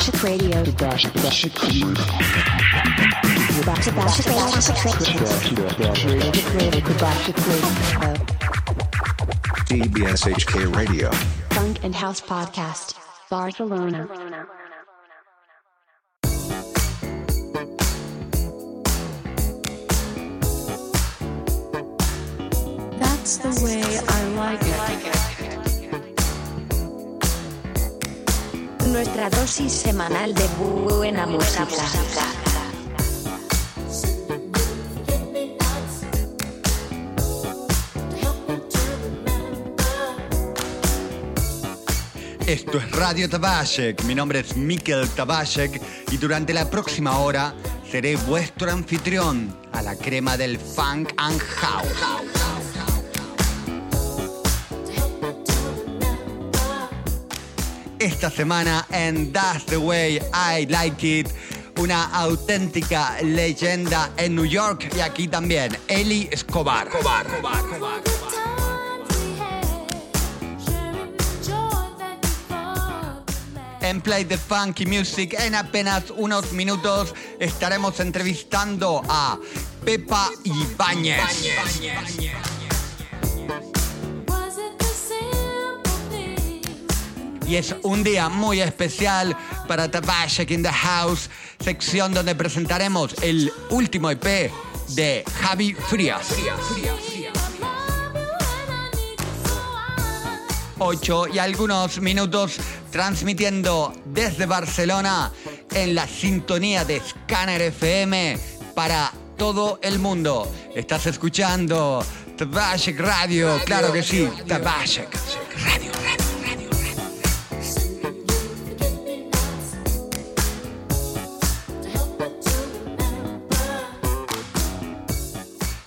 Tabashik Radio. Tabashik Radio. Tabashik Radio. DBSHK Radio. Funk and House Podcast. Barcelona. That's the way I like it. Nuestra dosis semanal de buena música. Esto es Radio Tabashek. Mi nombre es Mikel Tabashek y durante la próxima hora seré vuestro anfitrión a la crema del funk and house. Esta semana en That's the Way I Like It, una auténtica leyenda en New York y aquí también, Eli Escobar. En Play the Funky Music, en apenas unos minutos estaremos entrevistando a Pepa Ibáñez. Y es un día muy especial para Tabashek in the House, sección donde presentaremos el último EP de Javi Frías. 8 y algunos minutos transmitiendo desde Barcelona en la sintonía de Scanner FM para todo el mundo. Estás escuchando Tabashek Radio, claro que sí, Tabashek Radio.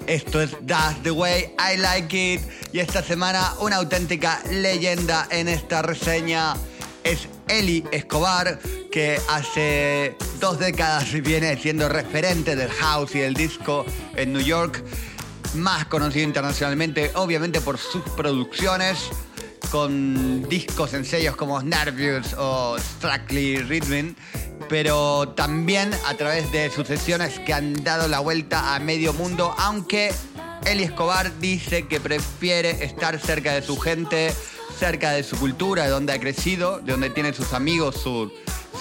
Esto es That's the Way I Like It. Y esta semana una auténtica leyenda en esta reseña es Eli Escobar, que hace dos décadas viene siendo referente del house y del disco en New York. Más conocido internacionalmente, obviamente por sus producciones con discos en sellos como Nervous o Strictly Rhythm pero también a través de sucesiones que han dado la vuelta a medio mundo, aunque Eli Escobar dice que prefiere estar cerca de su gente, cerca de su cultura, de donde ha crecido, de donde tiene sus amigos, su,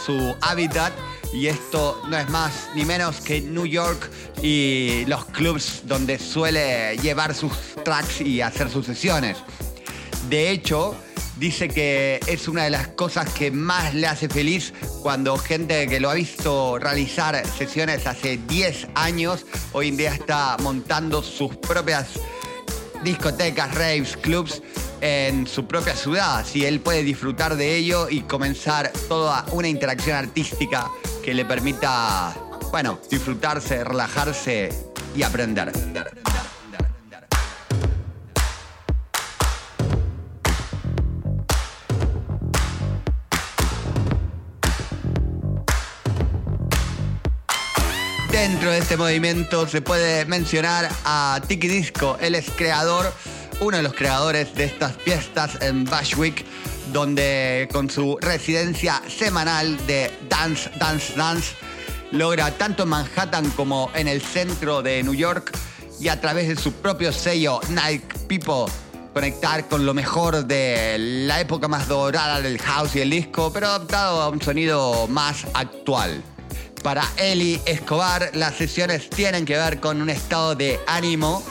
su hábitat. Y esto no es más ni menos que New York y los clubs donde suele llevar sus tracks y hacer sus sesiones. De hecho, dice que es una de las cosas que más le hace feliz cuando gente que lo ha visto realizar sesiones hace 10 años, hoy en día está montando sus propias discotecas, raves, clubs en su propia ciudad. Así él puede disfrutar de ello y comenzar toda una interacción artística que le permita, bueno, disfrutarse, relajarse y aprender. Dentro de este movimiento se puede mencionar a Tiki Disco. Él es creador, uno de los creadores de estas fiestas en Bashwick, donde con su residencia semanal de Dance, Dance, Dance, logra tanto en Manhattan como en el centro de New York y a través de su propio sello Night People conectar con lo mejor de la época más dorada del house y el disco, pero adaptado a un sonido más actual. Para Eli Escobar, las sesiones tienen que ver con un estado de ánimo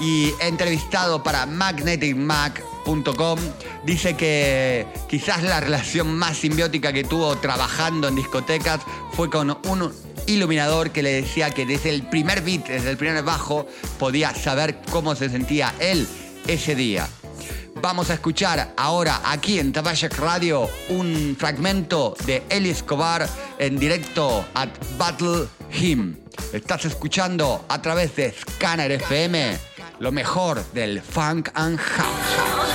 y entrevistado para magneticmac.com dice que quizás la relación más simbiótica que tuvo trabajando en discotecas fue con un iluminador que le decía que desde el primer beat, desde el primer bajo, podía saber cómo se sentía él ese día. Vamos a escuchar ahora aquí en Tabashek Radio un fragmento de Eli Escobar en directo at Battle Him. Estás escuchando a través de Scanner FM lo mejor del funk and house.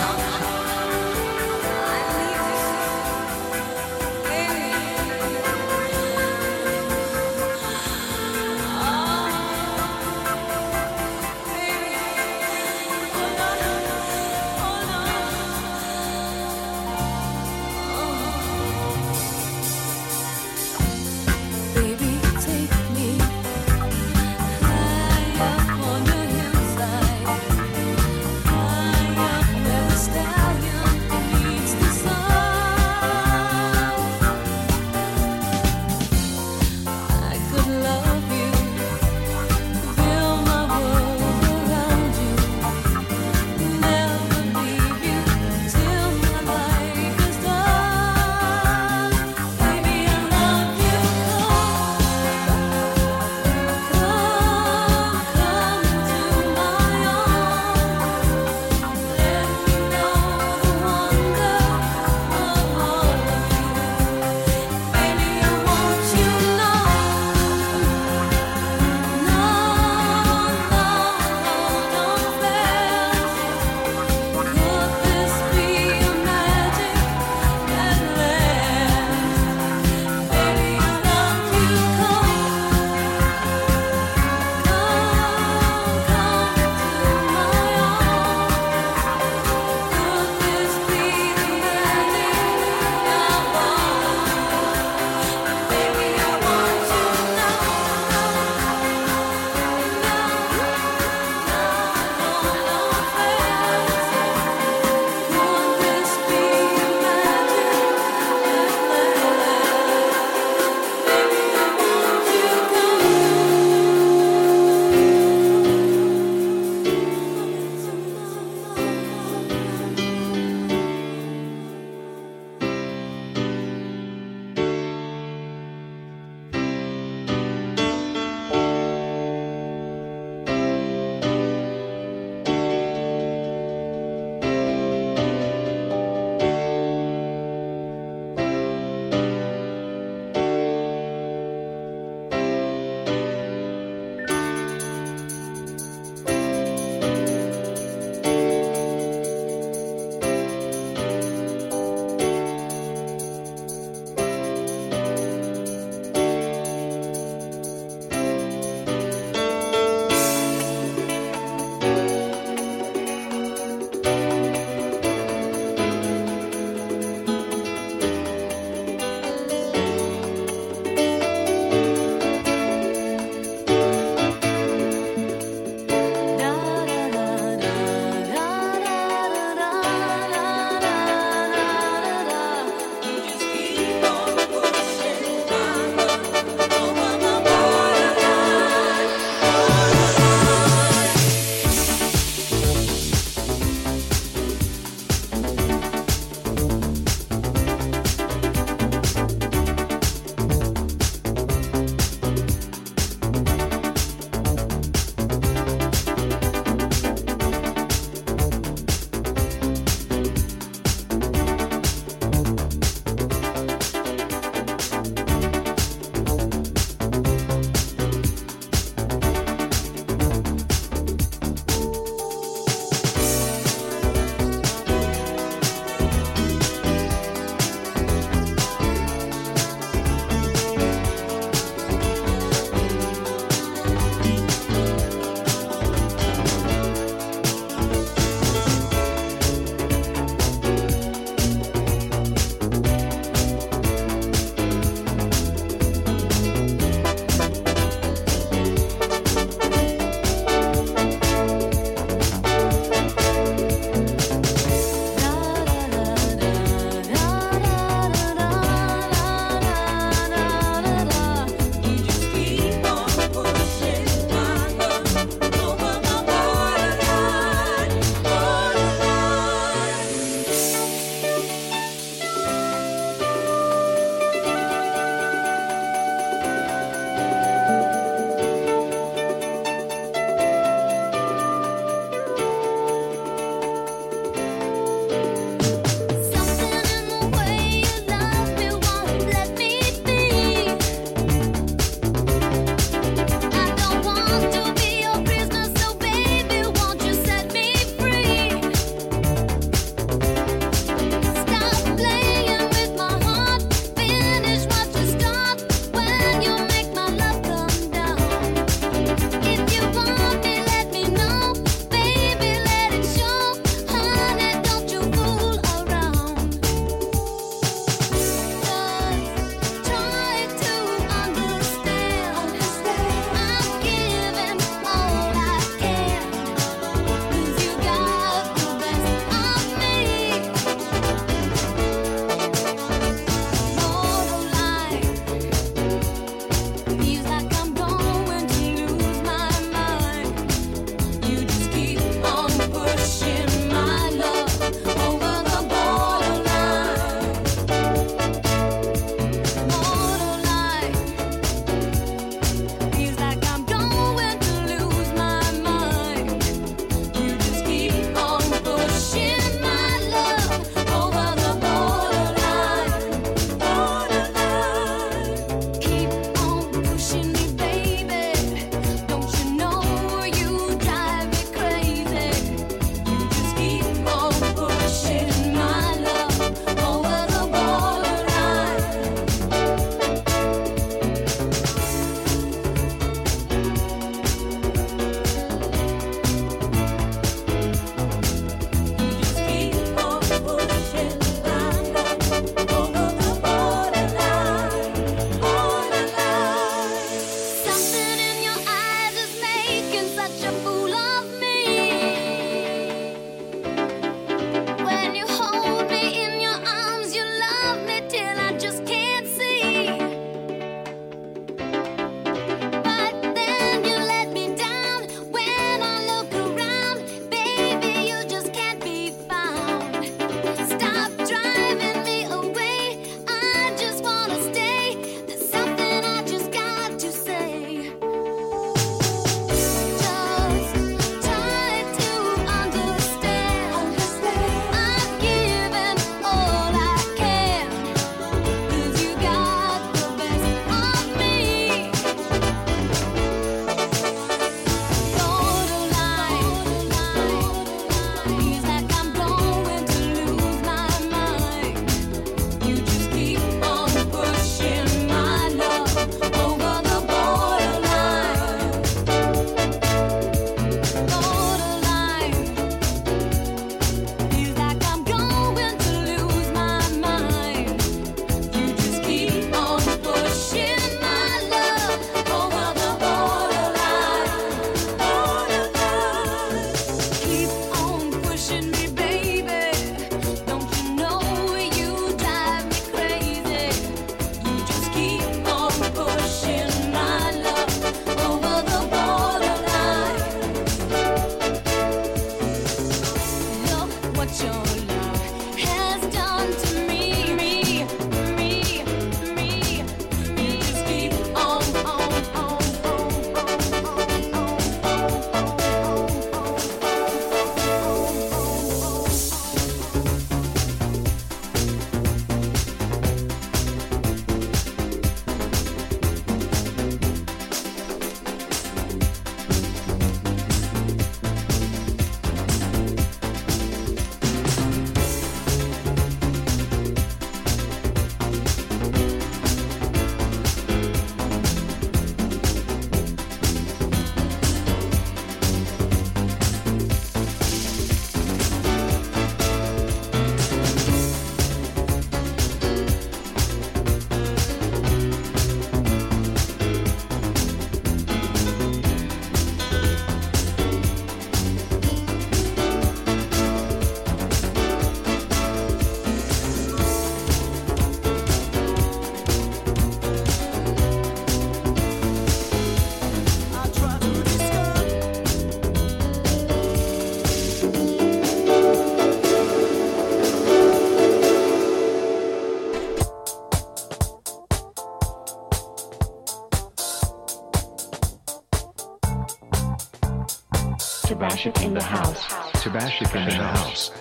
The house. Tabashik in the house.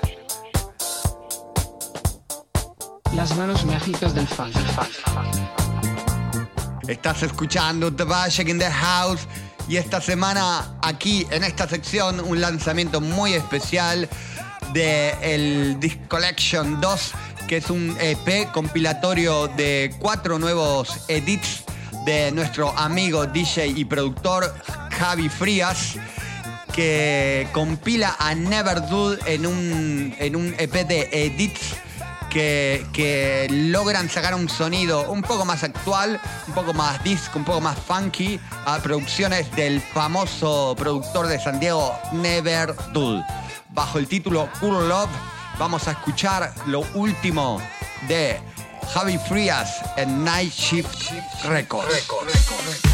Las manos mágicas del funk. Estás escuchando The Bashek in the House y esta semana aquí en esta sección un lanzamiento muy especial de el Disc Collection 2 que es un EP compilatorio de cuatro nuevos edits de nuestro amigo DJ y productor Javi Frías que compila a Never Dude en un, en un EP de edits que, que logran sacar un sonido un poco más actual, un poco más disco, un poco más funky a producciones del famoso productor de San Diego, Never Dude. Bajo el título Cool Love, vamos a escuchar lo último de Javi Frías en Night Shift Records.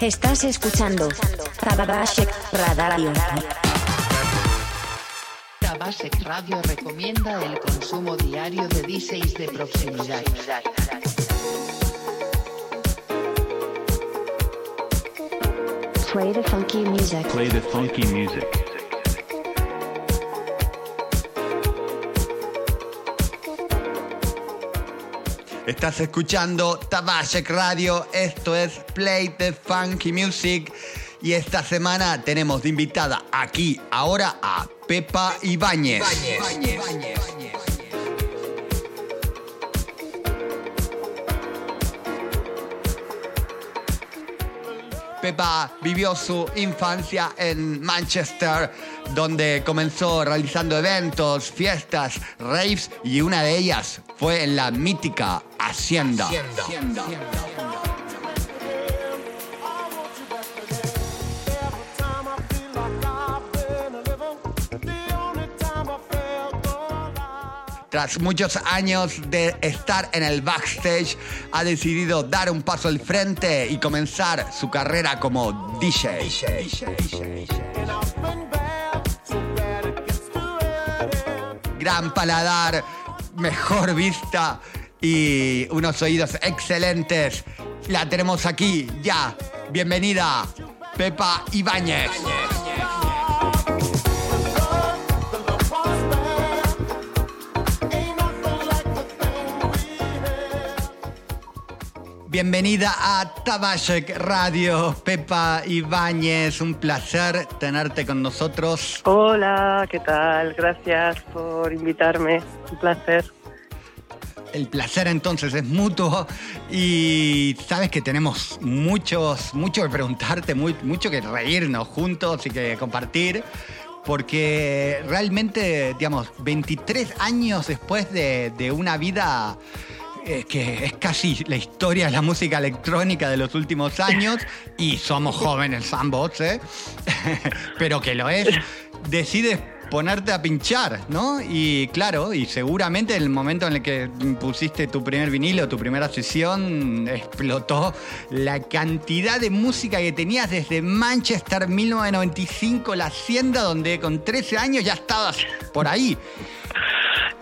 Estás escuchando Tabashek Radio. Tabasek Radio recomienda el consumo diario de DJs de proximidad. Play the funky music. Play the funky music. Estás escuchando Tabashek Radio, esto es Play the Funky Music y esta semana tenemos de invitada aquí ahora a Pepa Ibáñez. Pepa vivió su infancia en Manchester, donde comenzó realizando eventos, fiestas, raves y una de ellas fue en la mítica Hacienda. Tras muchos años de estar en el backstage, ha decidido dar un paso al frente y comenzar su carrera como DJ. Gran paladar, mejor vista y unos oídos excelentes. La tenemos aquí ya. Bienvenida, Pepa Ibáñez. Bienvenida a Tabashek Radio, Pepa Ibáñez. Un placer tenerte con nosotros. Hola, ¿qué tal? Gracias por invitarme. Un placer. El placer entonces es mutuo y sabes que tenemos muchos, mucho que preguntarte, mucho que reírnos juntos y que compartir, porque realmente, digamos, 23 años después de, de una vida eh, que es casi la historia de la música electrónica de los últimos años y somos jóvenes ambos, ¿eh? pero que lo es, decides ponerte a pinchar, ¿no? Y claro, y seguramente en el momento en el que pusiste tu primer vinilo, tu primera sesión, explotó la cantidad de música que tenías desde Manchester 1995, la hacienda donde con 13 años ya estabas por ahí.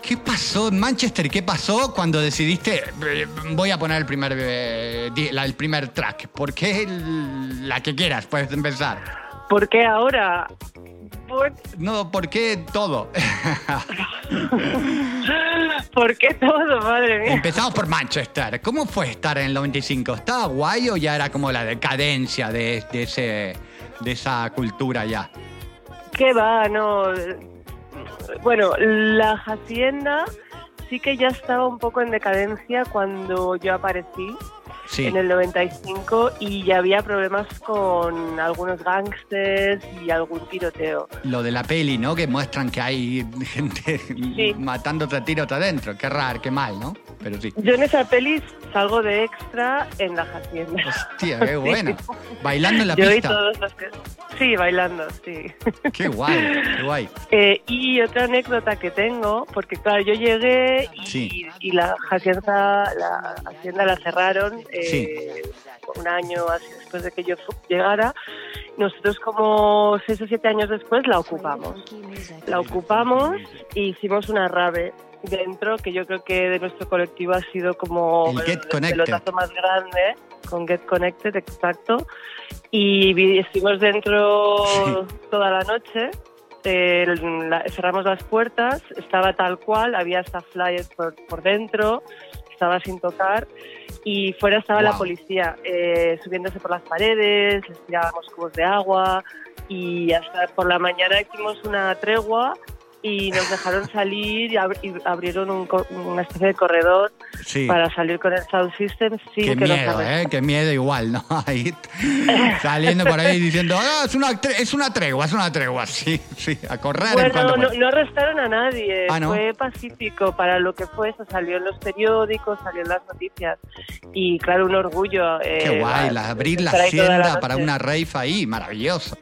¿Qué pasó en Manchester? ¿Qué pasó cuando decidiste eh, voy a poner el primer, eh, el primer track? ¿Por qué la que quieras? Puedes empezar. ¿Por qué ahora? ¿Por, No, ¿por qué todo? por qué todo, madre mía? Empezamos por Manchester. ¿Cómo fue estar en el 95? ¿Estaba guay o ya era como la decadencia de, de ese, de esa cultura ya? ¿Qué va? No. Bueno, la hacienda sí que ya estaba un poco en decadencia cuando yo aparecí Sí. en el 95 y ya había problemas con algunos gángsters y algún tiroteo. Lo de la peli, ¿no? Que muestran que hay gente Sí. matándote a tiros adentro. Qué raro, qué mal, ¿no? Pero sí. Yo en esa peli salgo de extra en la hacienda. Hostia, qué bueno. Bailando en la Yo y pista. todos los que... Sí, bailando, sí. Qué guay, qué guay. Eh, y otra anécdota que tengo, porque claro, yo llegué y, y la hacienda la hacienda la cerraron eh, Sí. un año así después de que yo llegara. Nosotros como seis o siete años después la ocupamos. La ocupamos e hicimos una rave dentro que yo creo que de nuestro colectivo ha sido como El Get Connected. pelotazo más grande con Get Connected, exacto. Y vi- estuvimos dentro Sí. toda la noche. eh, la- cerramos las puertas, estaba tal cual, había hasta flyers por, por dentro, estaba sin tocar y fuera estaba la policía eh, subiéndose por las paredes, les tirábamos cubos de agua y hasta por la mañana hicimos una tregua y nos dejaron salir y, ab- y abrieron un co- una especie de corredor Sí. para salir con el sound system sin Qué que nos miedo, arrestaran. ¿eh? Qué miedo igual, ¿no? Ahí saliendo por ahí diciendo, "Ah, es, una, es una tregua, es una tregua. Sí, sí, a correr en Bueno, no, arrestaron a nadie, Ah, ¿no? fue pacífico para lo que fue, eso salió en los periódicos, salió en las noticias y claro, un orgullo. Qué eh, guay, va- la- abrir la hacienda para una rave ahí, maravilloso.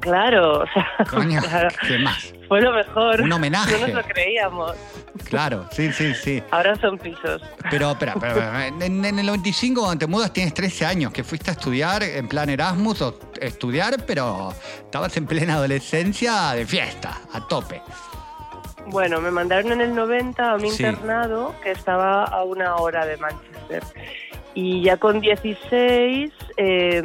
Claro, o sea, Coño, claro, ¿qué más? fue lo mejor. Un homenaje. No nos lo creíamos. Claro, sí, sí, sí. Ahora son pisos. Pero, espera. En, en el 95, cuando te mudas, tienes 13 años, que fuiste a estudiar en plan Erasmus o estudiar, pero estabas en plena adolescencia de fiesta, a tope. Bueno, me mandaron en el 90 a un Sí. internado que estaba a una hora de Manchester. Y ya con 16 eh,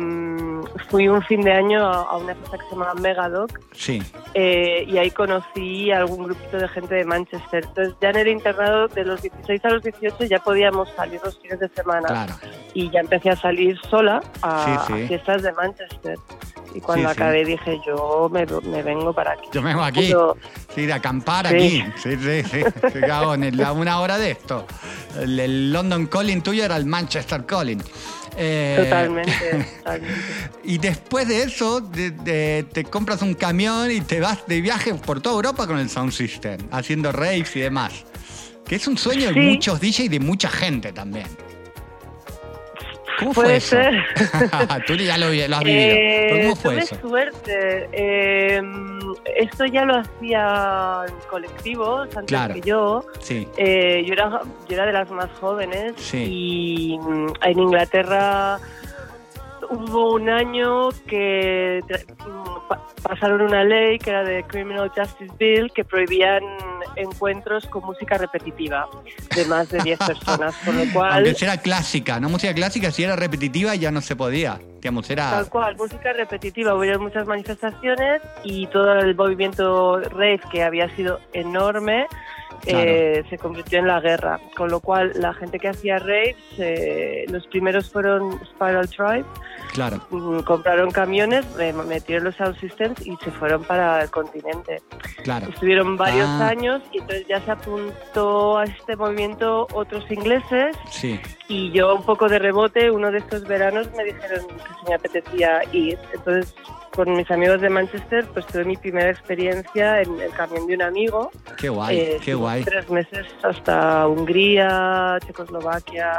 fui un fin de año a, a una fiesta que se llama Megadoc Sí, eh, y ahí conocí a algún grupito de gente de Manchester. Entonces ya en el internado de los 16 a los 18 ya podíamos salir los fines de semana claro. y ya empecé a salir sola a, Sí, sí. a fiestas de Manchester. Y cuando Sí, sí. acabé dije yo me, me vengo para aquí. Yo me vengo aquí. Pero- Sí, de acampar Sí. aquí. Sí, sí, sí. ¿Qué cago en el- a una hora de esto. El, el London Calling tuyo era el Manchester Calling. Eh, Totalmente, totalmente. Y después de eso, de- de- te compras un camión y te vas de viaje por toda Europa con el Sound System, haciendo raves y demás. Que es un sueño de muchos DJs y de mucha gente también. ¿Cómo fue Puede eso? ser. Tú ya lo, lo has vivido. Eh, ¿Pero ¿Cómo fue tuve eso? suerte. Eh, esto ya lo hacía en colectivos antes Claro. que yo. Sí, Eh, yo, era, yo era de las más jóvenes Sí. y mm, en Inglaterra hubo un año que pasaron una ley que era de Criminal Justice Bill que prohibían encuentros con música repetitiva de más de 10 personas, con lo cual... aunque era clásica, no música clásica, si era repetitiva ya no se podía. Digamos, era... Tal cual, música repetitiva. Hubo muchas manifestaciones y todo el movimiento rave, que había sido enorme, eh, se convirtió en la guerra. Con lo cual, la gente que hacía raves, eh, los primeros fueron Spiral Tribe, Claro, mm, compraron camiones, eh, metieron los sound systems y se fueron para el continente. claro. Estuvieron varios Ah. años y entonces ya se apuntó a este movimiento otros ingleses Sí, y yo un poco de rebote, uno de estos veranos me dijeron que si me apetecía ir. Entonces, con mis amigos de Manchester, pues tuve mi primera experiencia en el camión de un amigo. qué guay, Eh, qué guay. Tres meses hasta Hungría, Checoslovaquia,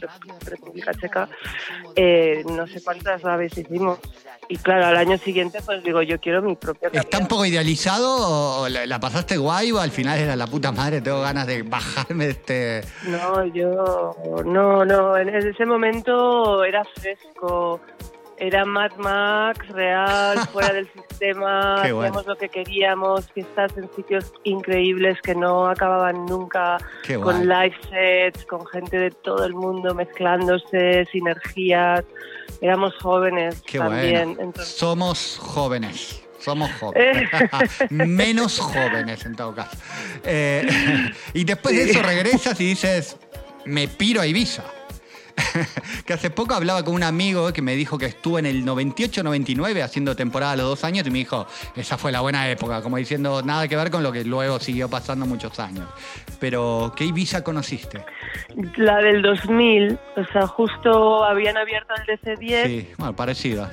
Rep- República Checa. Eh, no sé cuántas naves hicimos. Y claro, al año siguiente, pues digo, yo quiero mi propio camión. ¿Está un poco idealizado o la, la pasaste guay o al final era la puta madre, tengo ganas de bajarme este... No, yo no, no, en ese momento era fresco, era Mad Max real, fuera del sistema, bueno. hacíamos lo que queríamos, fiestas en sitios increíbles que no acababan nunca, Qué guay. con live sets, con gente de todo el mundo mezclándose, sinergias, éramos jóvenes Qué también, bueno. entonces Somos jóvenes. Somos jóvenes. Menos jóvenes en todo caso. Eh, y después de eso regresas y dices, me piro a Ibiza. que hace poco hablaba con un amigo que me dijo que estuvo en el 98-99 haciendo temporada los dos años y me dijo, esa fue la buena época, como diciendo, nada que ver con lo que luego siguió pasando muchos años. Pero, ¿qué Ibiza conociste? la del 2000, o sea, justo habían abierto el DC-10 Sí, bueno, parecido.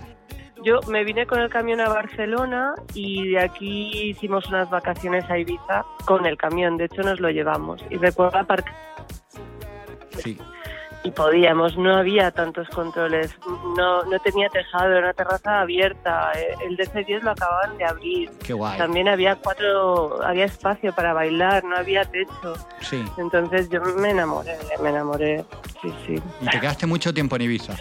Yo me vine con el camión a Barcelona y de aquí hicimos unas vacaciones a Ibiza con el camión. De hecho, nos lo llevamos. Y recuerdo aparcar Sí. Y podíamos, no había tantos controles, no, no tenía tejado, era una terraza abierta. Eh, El DC10 lo acababan de abrir. Qué guay. También había cuatro, había espacio para bailar, no había techo. Sí. Entonces yo me enamoré, me enamoré. Sí, sí. Y te quedaste mucho tiempo en Ibiza.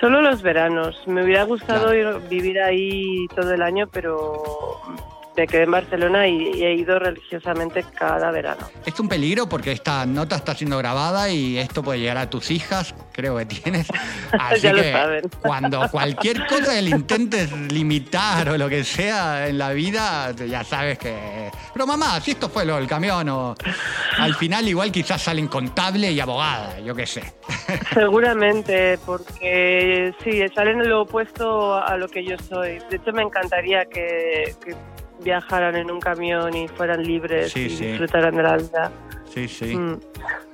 Solo los veranos. Me hubiera gustado Claro. ir- vivir ahí todo el año, pero me quedé en Barcelona y, he ido religiosamente cada verano. Es un peligro porque esta nota está siendo grabada y esto puede llegar a tus hijas, creo que tienes. Así Ya lo que saben. cuando cualquier cosa que le intentes limitar o lo que sea en la vida, ya sabes que. Pero mamá, si esto fue lo del camión o. Al final, igual quizás salen contable y abogada, yo qué sé. Seguramente, porque sí, salen lo opuesto a lo que yo soy. De hecho, me encantaría que, que viajaran en un camión y fueran libres Sí, y sí. disfrutaran de la vida. Sí, sí. Mm,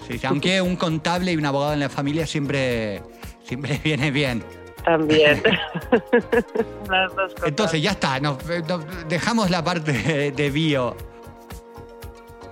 sí, sí. Aunque un contable y un abogado en la familia siempre, siempre viene bien. también. Las dos cosas. Entonces ya está, nos, nos dejamos la parte de bio.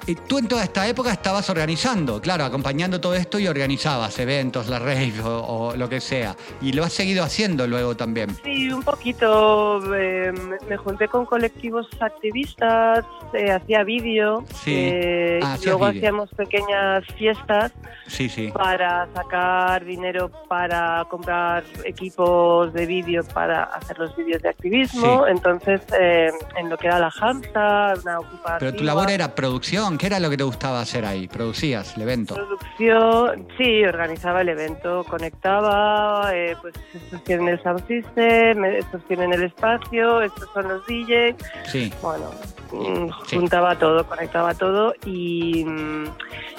Y tú en toda esta época estabas organizando, claro, acompañando todo esto y organizabas eventos, la rave o, o lo que sea. Y lo has seguido haciendo luego también. Sí, un poquito. eh, me- junté con colectivos activistas, eh, hacía vídeo, Sí. eh, Ah, y luego vídeo. hacíamos pequeñas fiestas Sí, sí. para sacar dinero para comprar equipos de vídeo para hacer los vídeos de activismo. Sí. Entonces, eh, en lo que era la Hamsta, una ocupación. Pero tu labor era producción, ¿qué era lo que te gustaba hacer ahí? Producías el evento. Producción, sí, organizaba el evento, conectaba, eh, pues estos tienen el sound system, estos tienen el espacio, estos son los DJs, Sí. bueno, Sí. juntaba todo, conectaba todo y, mm,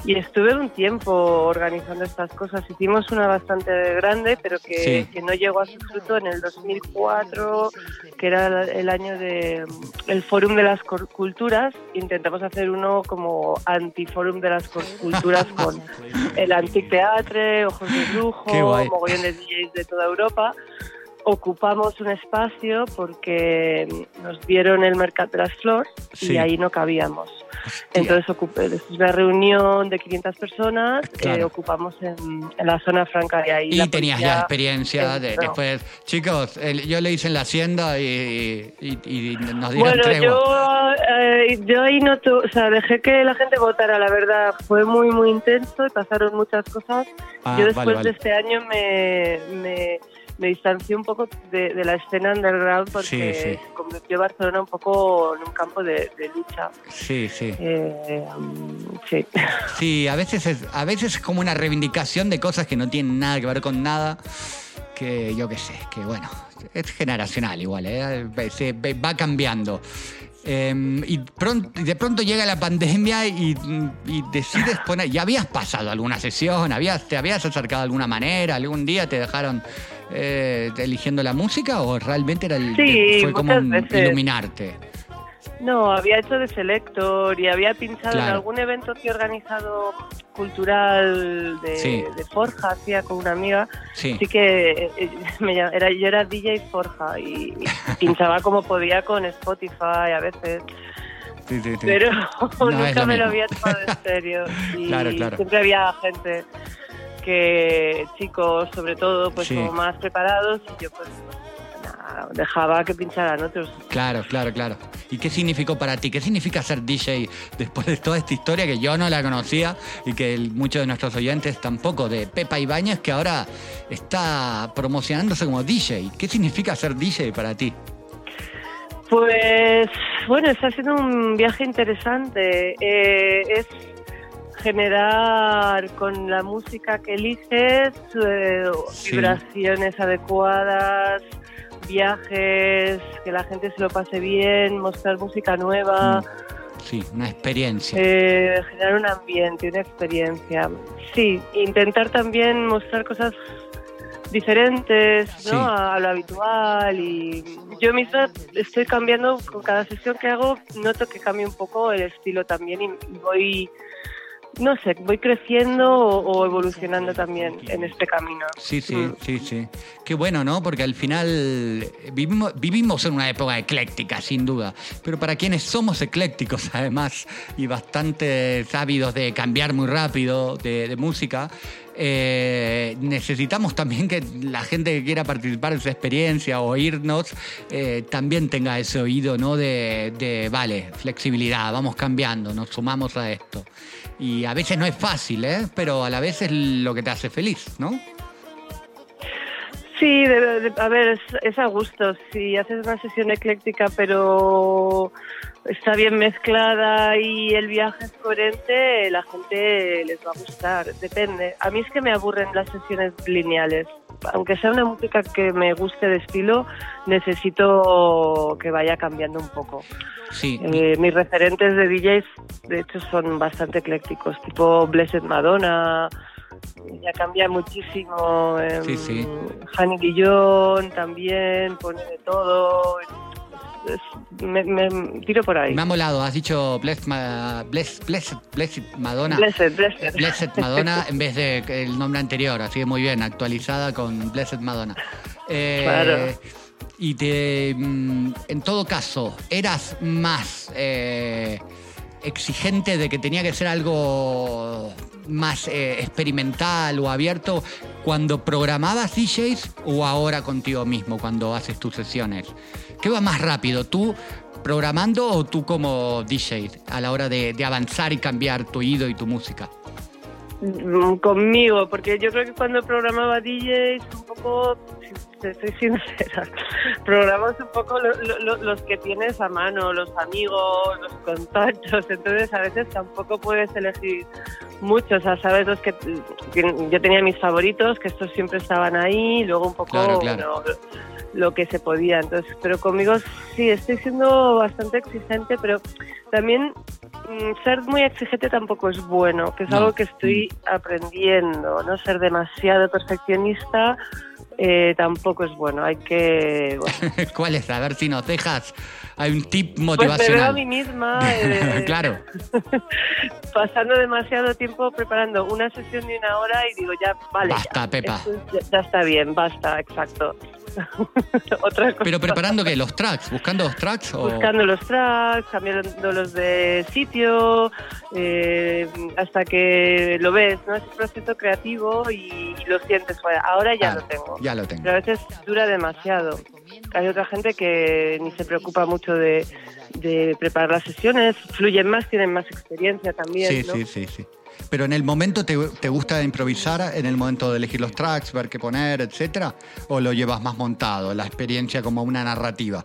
y estuve un tiempo organizando estas cosas. Hicimos una bastante grande, pero que, Sí. que no llegó a su fruto en el 2004, que era el año de mm, el Fórum de las Culturas. Intentamos hacer uno como anti-Fórum de las Culturas con el Antic Teatre, Ojos de Brujo, mogollón de DJs de toda Europa. Ocupamos un espacio porque nos dieron el Mercat de las Flores Sí. y ahí no cabíamos. Hostia. Entonces ocupé, es una reunión de 500 personas, Claro. eh, ocupamos en, en la zona franca de ahí. Y la tenías policía ya experiencia de, después. Chicos, el- yo le hice en la hacienda y, y- y nos dieron Bueno, tregua. yo, eh, yo ahí no, tu- o sea, dejé que la gente votara, la verdad, fue muy, muy intenso y pasaron muchas cosas. Ah, yo después vale, vale. de este año me, me, me distancié un poco de, de la escena underground porque Sí, sí. convirtió Barcelona un poco en un campo de, de lucha. Sí, sí. Eh, um, sí. Sí, a veces, es, a veces es como una reivindicación de cosas que no tienen nada que ver con nada. Que yo qué sé, que bueno, es generacional igual, ¿eh? Se- va cambiando. Eh, y, pronto, de pronto llega la pandemia y, y decides poner. ¿Ya habías pasado alguna sesión? ¿Habías, ¿Te habías acercado de alguna manera? ¿Algún día te dejaron eh, eligiendo la música? ¿O realmente era el, Sí, fue como veces. iluminarte? No, había hecho de selector y había pinchado en algún evento que he organizado cultural de, Sí. de Forja, hacía con una amiga. Sí. Sí que eh, eh, me era, yo era DJ Forja y, y pinchaba como podía con Spotify a veces, sí, sí, sí. pero nunca lo me mismo. lo había tomado en serio. Y Claro, claro. siempre había gente que, chicos sobre todo, pues Sí. como más preparados y yo pues dejaba que pincharan otros. Claro, claro, claro. ¿Y qué significó para ti? ¿Qué significa ser DJ después de toda esta historia que yo no la conocía y que muchos de nuestros oyentes tampoco, de Pepa Ibáñez, que ahora está promocionándose como DJ? ¿Qué significa ser DJ para ti? Pues bueno, está siendo un viaje interesante. Eh, es generar con la música que eliges eh, Sí. vibraciones adecuadas, viajes, que la gente se lo pase bien, mostrar música nueva, Sí, una experiencia. eh, generar un ambiente, una experiencia. Sí, intentar también mostrar cosas diferentes ¿no? Sí. a, a lo habitual y yo misma estoy cambiando con cada sesión que hago noto que cambia un poco el estilo también y y voy no sé voy creciendo o, o evolucionando también en este camino Sí, sí, Mm. sí, sí. Qué bueno, ¿no? Porque al final eh, vivimos, vivimos en una época ecléctica, sin duda. Pero para quienes somos eclécticos, además, y bastante ávidos de cambiar muy rápido de, de música, eh, necesitamos también que la gente que quiera participar en esa experiencia o oírnos eh, también tenga ese oído, ¿no? De, de, vale, flexibilidad, vamos cambiando, nos sumamos a esto. Y a veces no es fácil, ¿eh? Pero a la vez es lo que te hace feliz, ¿no? Sí, a ver, es a gusto. Si haces una sesión ecléctica, pero está bien mezclada y el viaje es coherente, la gente les va a gustar. Depende. A mí es que me aburren las sesiones lineales. Aunque sea una música que me guste de estilo, necesito que vaya cambiando un poco. Sí. Eh, mis referentes de DJs, de hecho, son bastante eclécticos, tipo Blessed Madonna, ya cambia muchísimo. em, Sí, sí. Hanny Guillón también, pone de todo. Es- me, me tiro por ahí. Me ha molado, has dicho Blessed, Ma- Bless- Blessed- Blessed Madonna. Blessed, Blessed. Blessed Madonna en vez de el nombre anterior, así que muy bien, actualizada con Blessed Madonna. Eh, Claro. Y te, mm, en todo caso, eras más eh, exigente de que tenía que ser algo más eh, experimental o abierto cuando programabas DJs o ahora contigo mismo cuando haces tus sesiones? ¿Qué va más rápido, tú programando o tú como DJ a la hora de, de avanzar y cambiar tu oído y tu música? Mm, Conmigo, porque yo creo que cuando programaba DJs, un poco, si te soy sincera, programas un poco lo- lo- lo- los que tienes a mano, los amigos, los contactos, entonces a veces tampoco puedes elegir muchos, o sea, sabes los que, que yo tenía mis favoritos, que estos siempre estaban ahí, luego un poco Claro, claro. bueno, lo que se podía, entonces, pero conmigo sí, estoy siendo bastante exigente, pero también mm, ser muy exigente tampoco es bueno, que es No. algo que estoy aprendiendo, no ser demasiado perfeccionista eh, tampoco es bueno, hay que... bueno, ¿Cuál es? A ver si nos dejas. Hay un tip pues me veo a motivacional. mí misma eh, claro. pasando demasiado tiempo preparando una sesión de una hora y digo ya, vale, Basta, ya, Pepa. esto es- ya, ya está bien, basta, exacto. Otra cosa. Pero preparando qué, los tracks, buscando los tracks o buscando los tracks, cambiándolos de sitio, eh, hasta que lo ves, ¿no? Es un proceso creativo y, y lo sientes. Bueno, ahora ya Ah, lo tengo. ya lo tengo. Pero a veces dura demasiado. Hay otra gente que ni se preocupa mucho de, de preparar las sesiones, fluyen más, tienen más experiencia también. Sí, ¿no? sí, sí, sí. Pero en el momento te, te gusta improvisar, en el momento de elegir los tracks, ver qué poner, etcétera, o lo llevas más montado, la experiencia como una narrativa.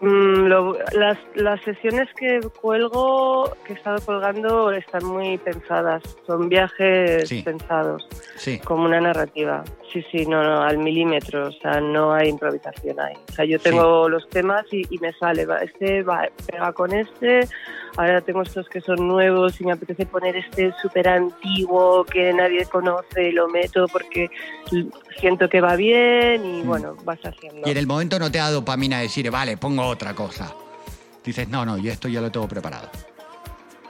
Mm, lo- las, las sesiones que cuelgo, que he estado colgando, están muy pensadas. Son viajes Sí. pensados. Sí. como una narrativa. Sí, sí, no, no, al milímetro, o sea, no hay improvisación ahí. O sea, yo tengo los temas y, y me sale, va, este va, pega con este, ahora tengo estos que son nuevos y me apetece poner este súper antiguo que nadie conoce y lo meto porque siento que va bien y Mm. bueno, vas haciendo. Y en el momento no te da dopamina decir, vale, pongo otra cosa. Dices, no, no, y esto ya lo tengo preparado.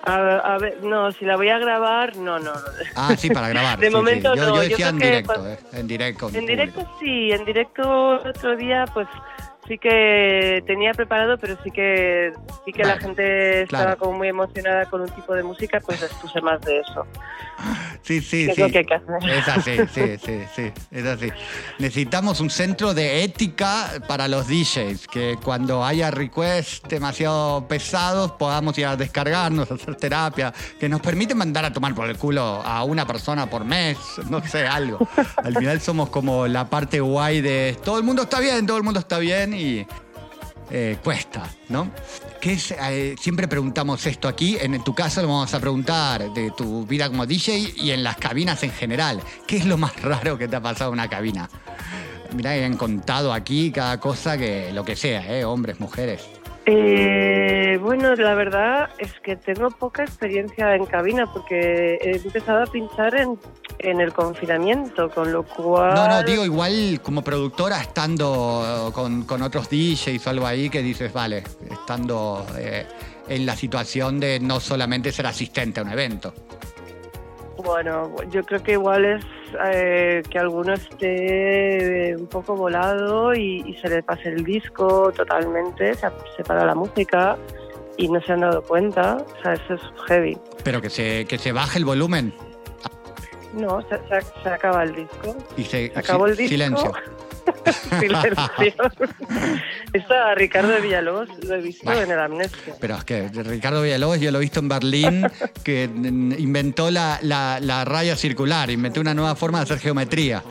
A, a ver, no, si la voy a grabar, no, no. Ah, sí, para grabar. De sí, sí. momento yo, no, yo yo decía en que directo, eh, en directo. En directo sí, en directo otro día pues sí que tenía preparado, pero sí que sí que la gente estaba claro. como muy emocionada con un tipo de música, pues les puse más de eso. Sí, sí, que es sí. lo que hay que hacer. Es así, sí, sí, sí, es así. Necesitamos un centro de ética para los DJs, que cuando haya requests demasiado pesados podamos ir a descargarnos, hacer terapia, que nos permite mandar a tomar por el culo a una persona por mes, no sé, algo. Al final somos como la parte guay de todo el mundo está bien, todo el mundo está bien eh, cuesta, ¿no? ¿Qué es, eh, siempre preguntamos esto aquí, en tu caso lo vamos a preguntar de tu vida como DJ y en las cabinas en general. ¿Qué es lo más raro que te ha pasado en una cabina? Mirá que han contado aquí cada cosa que lo que sea, ¿eh? hombres, mujeres. Eh, bueno, la verdad es que tengo poca experiencia en cabina porque he empezado a pinchar en, en el confinamiento, con lo cual... No, no, digo igual como productora estando con, con otros DJs o algo ahí que dices, vale, estando eh, en la situación de no solamente ser asistente a un evento. Bueno, yo creo que igual es eh, que alguno esté un poco volado y, y se le pase el disco totalmente, se, se para la música y no se han dado cuenta. O sea, eso es heavy. Pero que se, que se baje el volumen No, se, se- se acaba el disco. y se, Se acabó el disco. silencio. A Ricardo Villalobos lo he visto Bueno. en el Amnesia. Pero es que Ricardo Villalobos yo lo he visto en Berlín, que inventó la, la- la raya circular, inventó una nueva forma de hacer geometría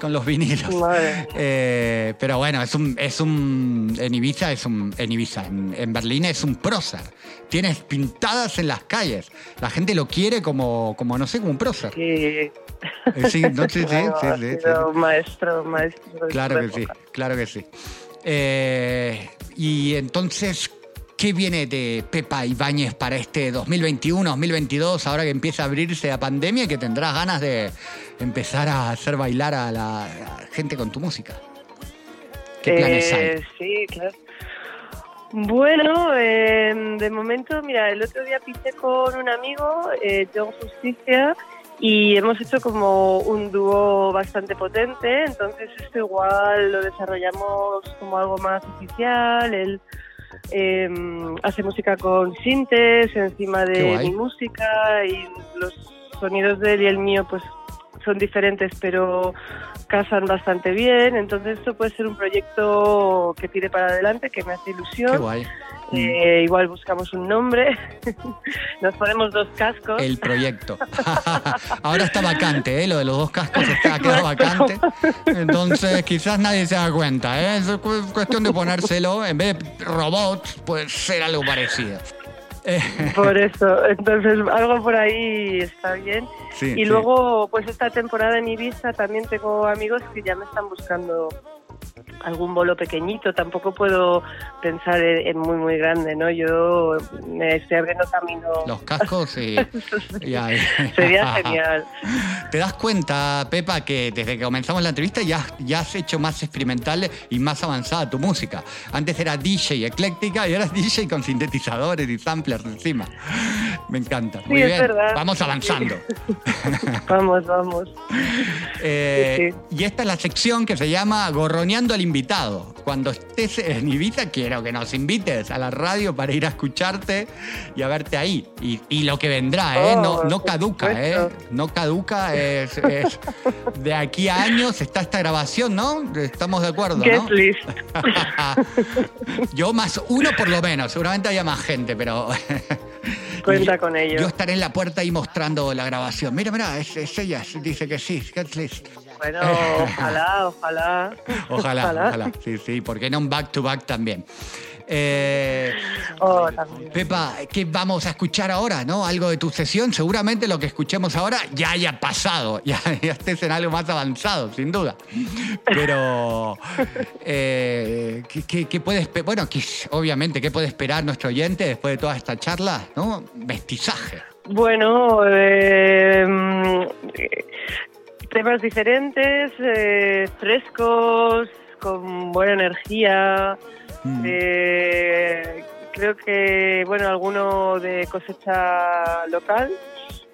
con los vinilos. Madre. Eh, pero bueno, es un, es un. En Ibiza es un. En Ibiza, en, en Berlín es un prócer. Tienes pintadas en las calles. La gente lo quiere como, como no sé, como un prócer. Sí. Eh, Sí, no, sí, maestro, maestro. Claro que sí, claro que sí. Eh, y entonces, ¿qué viene de Pepa Ibáñez para este 2021, 2022, ahora que empieza a abrirse la pandemia y que tendrás ganas de empezar a hacer bailar a la a gente con tu música? ¿Qué planes hay? Eh, Sí, claro. Bueno, eh, de momento, mira, el otro día pinté con un amigo, eh, John Justicia, y hemos hecho como un dúo bastante potente, entonces esto igual lo desarrollamos como algo más oficial, él eh, hace música con sintes encima de mi música y los sonidos de él y el mío pues son diferentes pero casan bastante bien. Entonces esto puede ser un proyecto que tire para adelante, que me hace ilusión. Qué guay. Eh, igual buscamos un nombre, nos ponemos dos cascos. El proyecto. Ahora está vacante, ¿eh? Lo de los dos cascos está, ha quedado vacante. Entonces, quizás nadie se da cuenta, ¿eh? Es cu- cuestión de ponérselo. En vez de robots, puede ser algo parecido. Por eso, entonces algo por ahí está bien. Sí, y sí. luego, pues esta temporada en Ibiza también tengo amigos que ya me están buscando algún bolo pequeñito. Tampoco puedo pensar en, en muy, muy grande, ¿no? Yo me estoy abriendo camino. los cascos ahí. Sería genial. ¿Te das cuenta, Pepa, que desde que comenzamos la entrevista ya, ya has hecho más experimental y más avanzada tu música? Antes era DJ ecléctica y ahora es DJ con sintetizadores y samplers encima. Me encanta. Muy Sí, es bien. verdad. Vamos avanzando. Vamos, vamos. Eh, Y esta es la sección que se llama Gorroneando al invitado. Cuando estés en Ibiza, quiero que nos invites a la radio para ir a escucharte y a verte ahí. Y, y lo que vendrá, ¿eh? No, Oh, no caduca, ¿eh? No caduca. Es, es- de aquí a años está esta grabación, ¿no? Estamos de acuerdo, ¿no? Yo más uno por lo menos. Seguramente haya más gente, pero... Cuenta con ello. Yo estaré en la puerta ahí mostrando la grabación. Mira, mira, es, es ella. Dice que sí. Bueno, ojalá, ojalá. Ojalá, ojalá. Sí, sí, porque no un back to back también. Eh, Oh, también. Pepa, ¿qué vamos a escuchar ahora? ¿No? Algo de tu sesión. Seguramente lo que escuchemos ahora ya haya pasado, ya, ya estés en algo más avanzado, sin duda. Pero, eh, ¿qué, qué- qué puede Bueno, ¿qué- obviamente, ¿qué puede esperar nuestro oyente después de toda esta charla? ¿No? Mestizaje. Bueno, eh, mm, eh, temas diferentes, eh, frescos, con buena energía. Mm. Eh, creo que, bueno, alguno de cosecha local.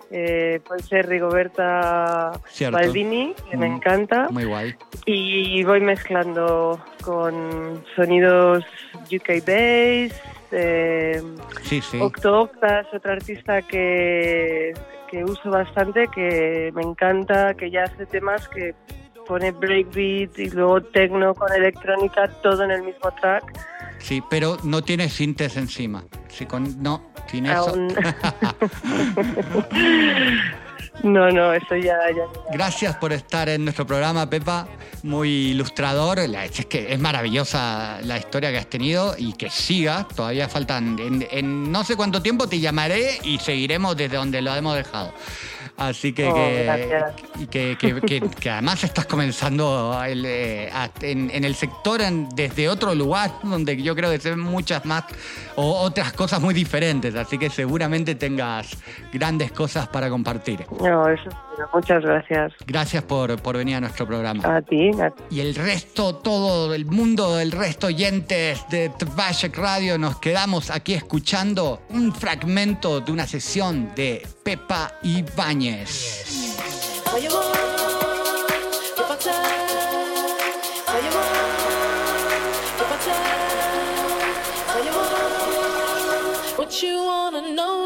Eh, puede ser Rigoberta Cierto. Baldini, que me Mm. encanta. Muy guay. Y voy mezclando con sonidos UK bass, eh, Sí, sí. Octo Octa es otra artista que, que uso bastante, que me encanta, que ya hace temas que pone breakbeat y luego techno con electrónica, todo en el mismo track. Sí, pero no tiene sintes encima. Sí, con, no, sin eso. No, no, eso ya, ya. Gracias por estar en nuestro programa, Pepa. Muy ilustrador. Es que es maravillosa la historia que has tenido y que siga. Todavía faltan. En, en no sé cuánto tiempo te llamaré y seguiremos desde donde lo hemos dejado. Así que, Oh, que, que, que- que- que además estás comenzando el, eh, en, en el sector en- desde otro lugar donde yo creo que se ven muchas más o otras cosas muy diferentes. Así que seguramente tengas grandes cosas para compartir. No, eso Muchas gracias Gracias por, por venir a nuestro programa. a ti. a ti. Y el resto, todo el mundo, el resto oyentes de Tvashek Radio, nos quedamos aquí escuchando un fragmento de una sesión de Pepa Ibáñez. What you wanna know,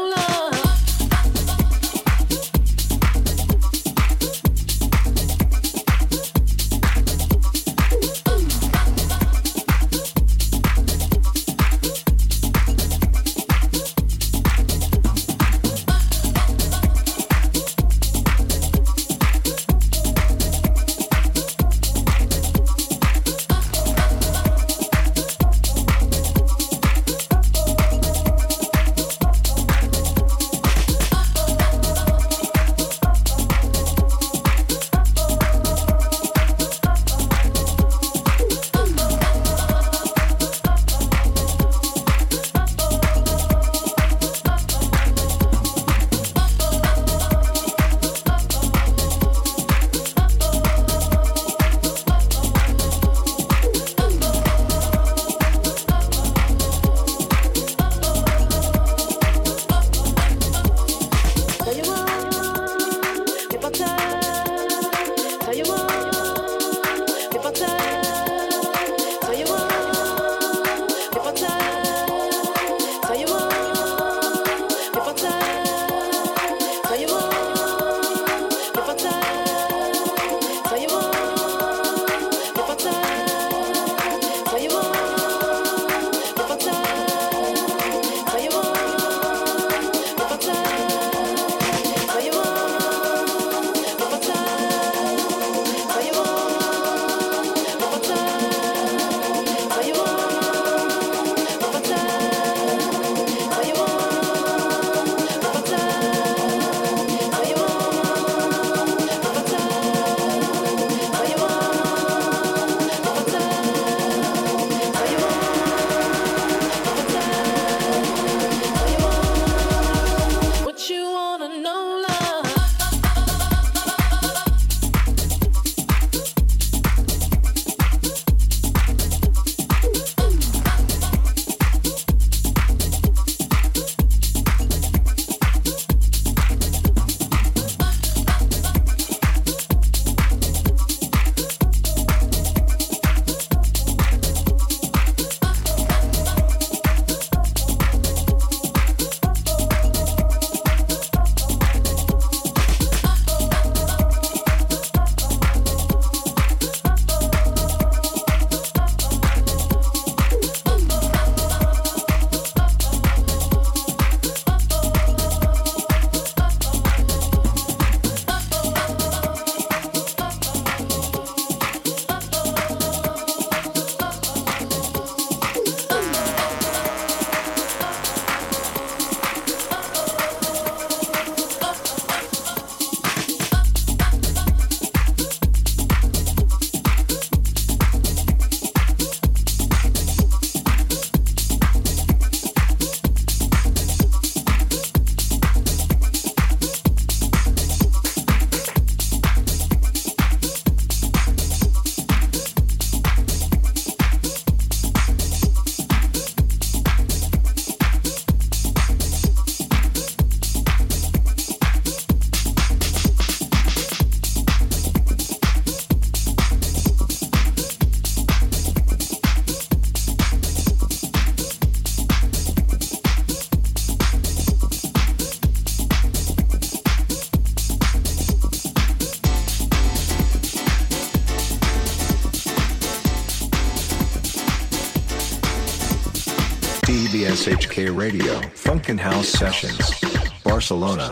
CBS HK Radio, Funkin' House Sessions, Barcelona.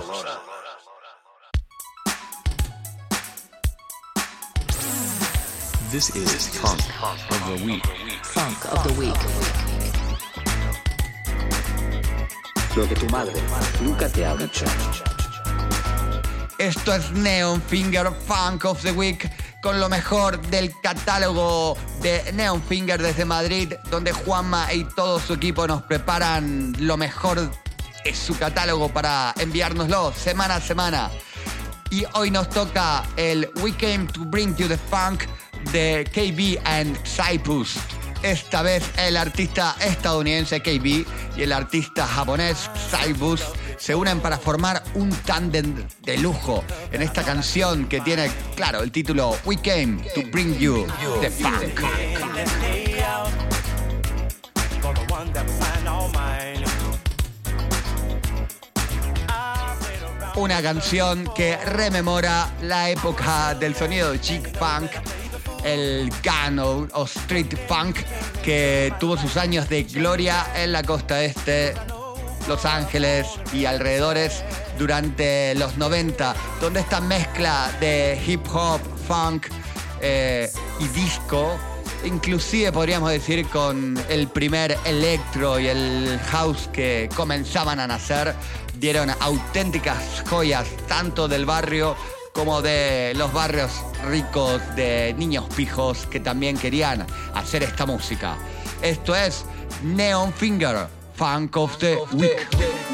This is Funk of the Week. Funk of the Week. Lo que tu madre nunca te ha dicho. Esto es Neon Finger Funk of the Week con lo mejor del catálogo de Neon Finger desde Madrid, donde Juanma y todo su equipo nos preparan lo mejor de su catálogo para enviárnoslo semana a semana. Y hoy nos toca el We Came to Bring You the Funk de KB and Cyprus. Esta vez el artista estadounidense KB y el artista japonés Cyprus se unen para formar un tándem de lujo en esta canción que tiene, claro, el título We Came to Bring You the Funk. Una canción que rememora la época del sonido chic funk, el gun o, street funk que tuvo sus años de gloria en la costa este, Los Ángeles y alrededores durante los 90, donde esta mezcla de hip hop, funk eh, y disco, inclusive podríamos decir con el primer electro y el house que comenzaban a nacer, dieron auténticas joyas tanto del barrio como de los barrios ricos de niños pijos que también querían hacer esta música. Esto es Neon Finger, Funk of the Week.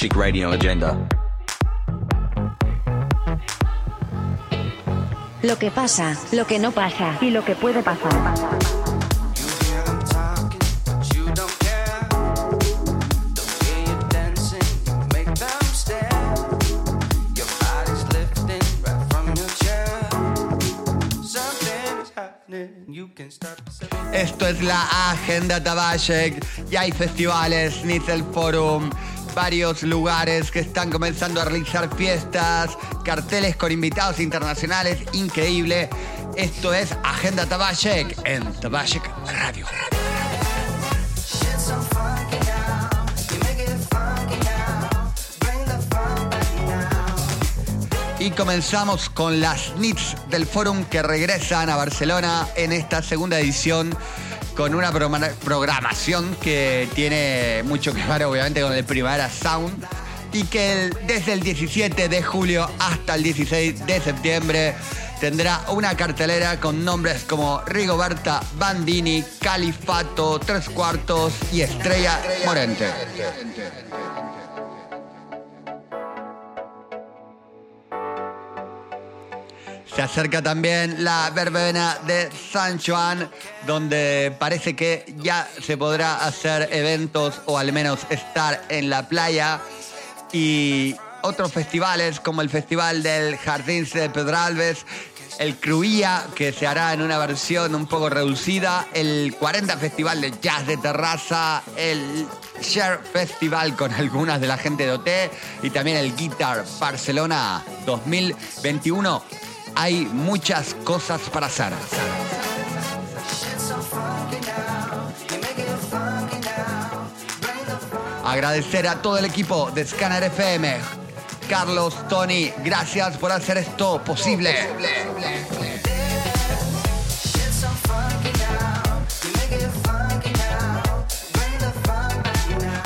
Tabashik Radio Agenda. Lo que pasa, lo que no pasa y lo que puede pasar. Esto es la Agenda Tabashek y hay festivales, Nitzel Forum, varios lugares que están comenzando a realizar fiestas, carteles con invitados internacionales, increíble. Esto es Agenda Tabashek en Tabashek Radio. Y comenzamos con las NITs del Forum que regresan a Barcelona en esta segunda edición con una programa- programación que tiene mucho que ver obviamente con el Primavera Sound y que desde el 17 de julio hasta el 16 de septiembre tendrá una cartelera con nombres como Rigoberta Bandini, Califato, Tres Cuartos y Estrella Morente. Se acerca también la verbena de San Juan, donde parece que ya se podrá hacer eventos o al menos estar en la playa. Y otros festivales como el Festival del Jardín de Pedralbes, el Cruía, que se hará en una versión un poco reducida, el 40 Festival de Jazz de Terraza, el Share Festival con algunas de la gente de OT y también el Guitar Barcelona 2021 hay muchas cosas para hacer. Agradecer a todo el equipo de Scanner FM. Carlos, Tony, gracias por hacer esto posible.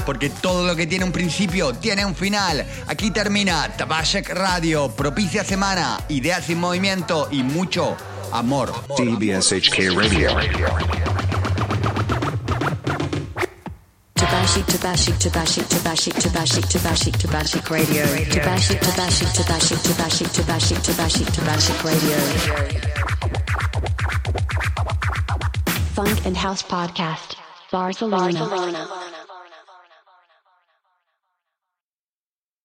Porque todo lo que tiene un principio tiene un final. Aquí termina Tabashek Radio, propicia semana, ideas en movimiento y mucho amor. DBSHK Radio. Tabashik, Tabashik, Tabashik, Tabashik, Tabashik, Tabashik, Tabashik Radio. Tabashik, Tabashik, Tabashik, Tabashik, Tabashik, Tabashik, Tabashik Radio. Funk and House Podcast. Barcelona. Barcelona.